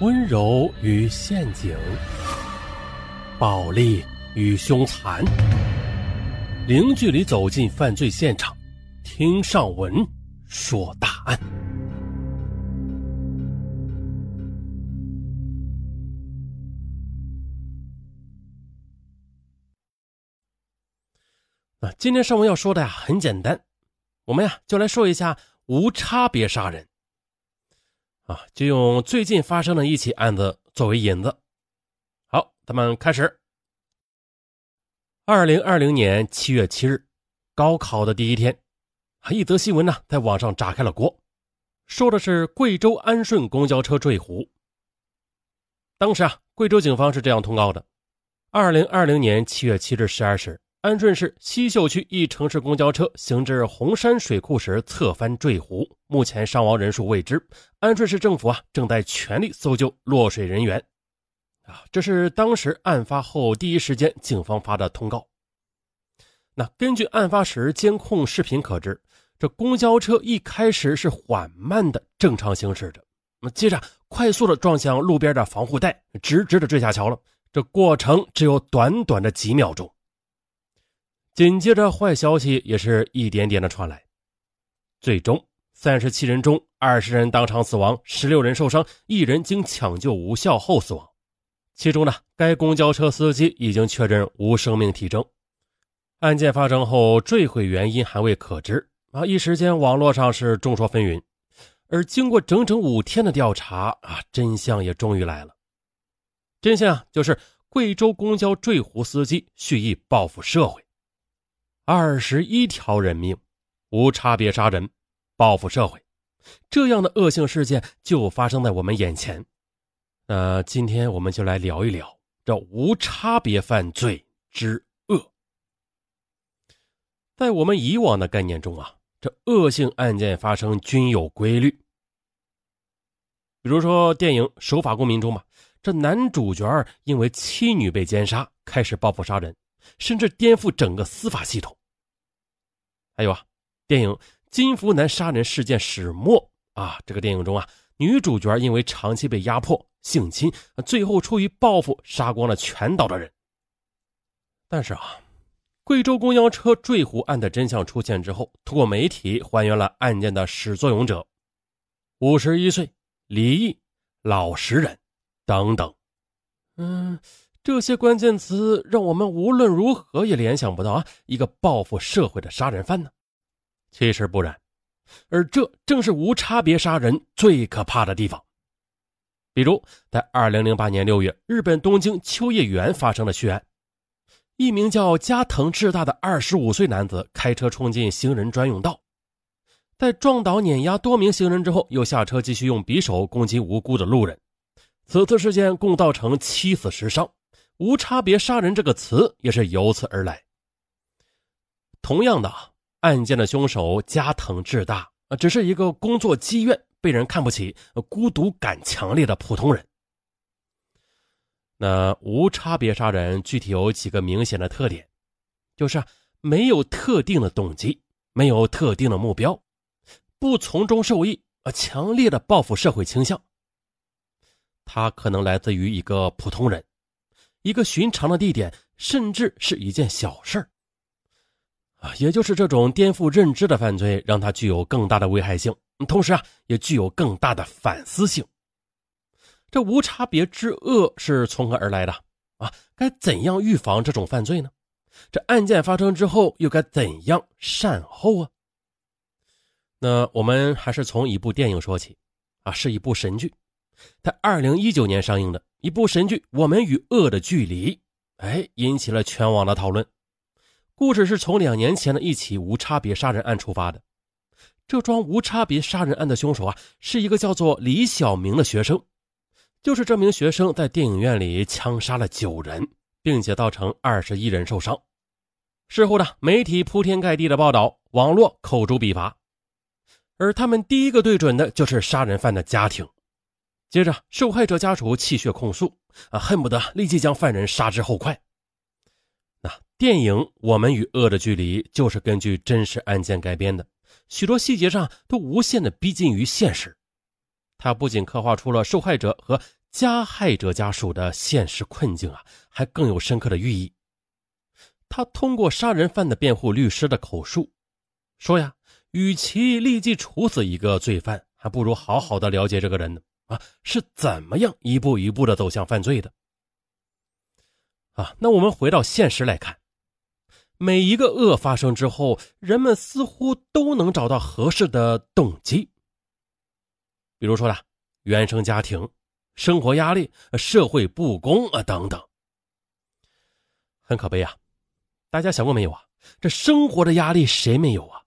温柔与陷阱，暴力与凶残，零距离走进犯罪现场，听上文说大案。那今天上文要说的呀，很简单，我们呀就来说一下无差别杀人。啊，就用最近发生的一起案子作为引子。好，咱们开始。二零二零年七月七日，高考的第一天，一则新闻呢在网上炸开了锅，说的是贵州安顺公交车坠湖。当时啊，贵州警方是这样通告的：二零二零年七月七日十二时。安顺市西秀区一城市公交车行至红山水库时侧翻坠湖，目前伤亡人数未知。安顺市政府啊正在全力搜救落水人员。啊，这是当时案发后第一时间警方发的通告。那根据案发时监控视频可知，这公交车一开始是缓慢的正常行驶着，那接着快速的撞向路边的防护带，直直的坠下桥了。这过程只有短短的几秒钟。紧接着，坏消息也是一点点的传来。最终，三十七人中，二十人当场死亡，十六人受伤，一人经抢救无效后死亡。其中呢，该公交车司机已经确认无生命体征。案件发生后，坠毁原因还未可知啊！一时间，网络上是众说纷纭。而经过整整五天的调查啊，真相也终于来了。真相就是贵州公交坠湖司机蓄意报复社会。二十一条人命，无差别杀人，报复社会，这样的恶性事件就发生在我们眼前。那今天我们就来聊一聊这无差别犯罪之恶。在我们以往的概念中啊，这恶性案件发生均有规律。比如说电影《守法公民》中嘛，这男主角因为妻女被奸杀，开始报复杀人，甚至颠覆整个司法系统。还有啊，电影《金福南杀人事件始末》啊，这个电影中啊，女主角因为长期被压迫、性侵，最后出于报复杀光了全岛的人。但是啊，贵州公交车坠湖案的真相出现之后，通过媒体还原了案件的始作俑者，五十一岁离异老实人等等。嗯。这些关键词让我们无论如何也联想不到啊，一个报复社会的杀人犯呢？其实不然，而这正是无差别杀人最可怕的地方。比如，在二零零八年六月，日本东京秋叶原发生的血案，一名叫加藤智大的二十五岁男子开车冲进行人专用道，在撞倒碾压多名行人之后，又下车继续用匕首攻击无辜的路人。此次事件共造成七死十伤。无差别杀人这个词也是由此而来。同样的，案件的凶手加藤智大啊，只是一个工作积怨、被人看不起、孤独感强烈的普通人。那无差别杀人具体有几个明显的特点，就是没有特定的动机，没有特定的目标，不从中受益，啊，强烈的报复社会倾向。他可能来自于一个普通人。一个寻常的地点，甚至是一件小事儿啊，也就是这种颠覆认知的犯罪，让它具有更大的危害性，同时啊，也具有更大的反思性。这无差别之恶是从何而来的啊？该怎样预防这种犯罪呢？这案件发生之后，又该怎样善后啊？那我们还是从一部电影说起啊，是一部神剧。在二零一九年上映的一部神剧《我们与恶的距离》，哎，引起了全网的讨论。故事是从两年前的一起无差别杀人案出发的。这桩无差别杀人案的凶手啊，是一个叫做李小明的学生。就是这名学生在电影院里枪杀了九人，并且造成二十一人受伤。事后呢，媒体铺天盖地的报道，网络口诛笔伐，而他们第一个对准的就是杀人犯的家庭。接着，受害者家属泣血控诉，啊，恨不得立即将犯人杀之后快。那电影《我们与恶的距离》就是根据真实案件改编的，许多细节上都无限的逼近于现实。它不仅刻画出了受害者和加害者家属的现实困境啊，还更有深刻的寓意。他通过杀人犯的辩护律师的口述，说呀，与其立即处死一个罪犯，还不如好好的了解这个人呢啊，是怎么样一步一步的走向犯罪的。啊，那我们回到现实来看，每一个恶发生之后，人们似乎都能找到合适的动机，比如说啦，原生家庭。生活压力、社会不公啊，等等，很可悲啊！大家想过没有啊？这生活的压力谁没有啊？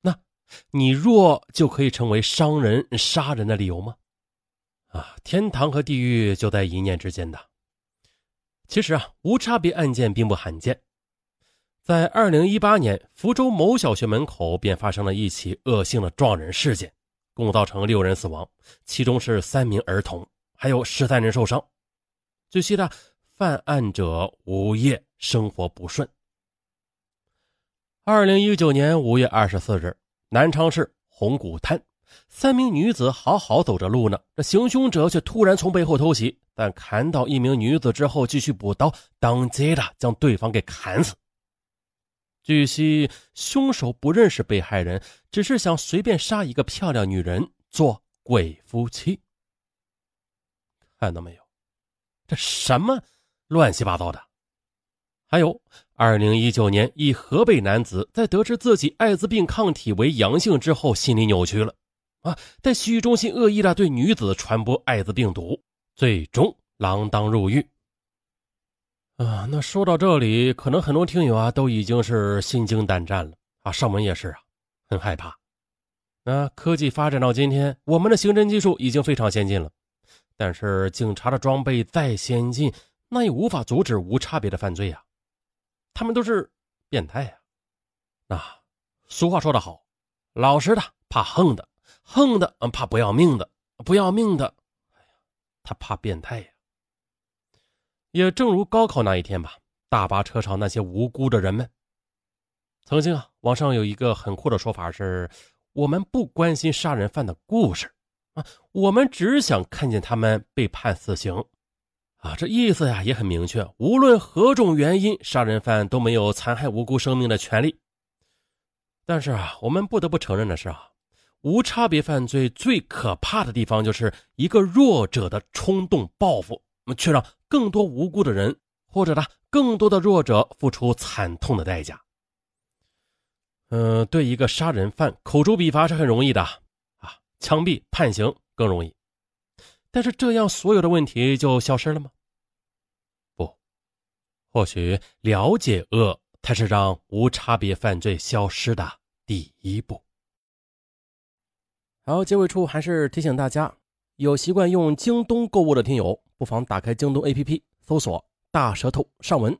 那你弱就可以成为伤人、杀人的理由吗？啊，天堂和地狱就在一念之间的。其实啊，无差别案件并不罕见，在二零一八年，福州某小学门口便发生了一起恶性的撞人事件，共造成六人死亡，其中是三名儿童。还有十三人受伤。据悉呢，犯案者无业，生活不顺。二零一九年五月二十四日，南昌市红谷滩，三名女子好好走着路呢，这行凶者却突然从背后偷袭，但砍倒一名女子之后，继续补刀，当街的将对方给砍死。据悉，凶手不认识被害人，只是想随便杀一个漂亮女人做鬼夫妻。看到没有，这什么乱七八糟的？还有，二零一九年，一河北男子在得知自己艾滋病抗体为阳性之后，心理扭曲了啊，在洗浴中心恶意的对女子传播艾滋病毒，最终锒铛入狱。啊，那说到这里，可能很多听友啊都已经是心惊胆战了啊，上门也是啊，很害怕。那科技发展到今天，我们的刑侦技术已经非常先进了。但是警察的装备再先进，那也无法阻止无差别的犯罪呀。他们都是变态啊。那俗话说得好，老实的怕横的，横的怕不要命的，不要命的，哎呀，他怕变态呀。也正如高考那一天吧，大巴车上那些无辜的人们。曾经啊，网上有一个很酷的说法是：我们不关心杀人犯的故事。啊，我们只想看见他们被判死刑，啊，这意思呀也很明确。无论何种原因，杀人犯都没有残害无辜生命的权利。但是啊，我们不得不承认的是啊，无差别犯罪最可怕的地方就是一个弱者的冲动报复，却让更多无辜的人或者呢更多的弱者付出惨痛的代价。嗯，对一个杀人犯口诛笔伐是很容易的啊。枪毙判刑更容易，但是这样所有的问题就消失了吗？不，或许了解恶才是让无差别犯罪消失的第一步。好，结尾处还是提醒大家，有习惯用京东购物的听友，不妨打开京东 APP，搜索“大舌头上文”，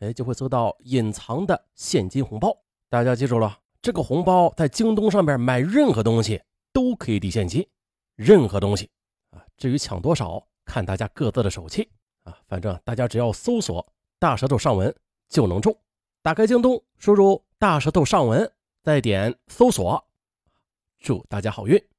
哎，就会搜到隐藏的现金红包。大家记住了，这个红包在京东上面买任何东西。都可以抵现金，任何东西啊。至于抢多少，看大家各自的手气啊。反正大家只要搜索“大舌头上文”就能中。打开京东，输入“大舌头上文”，再点搜索。祝大家好运！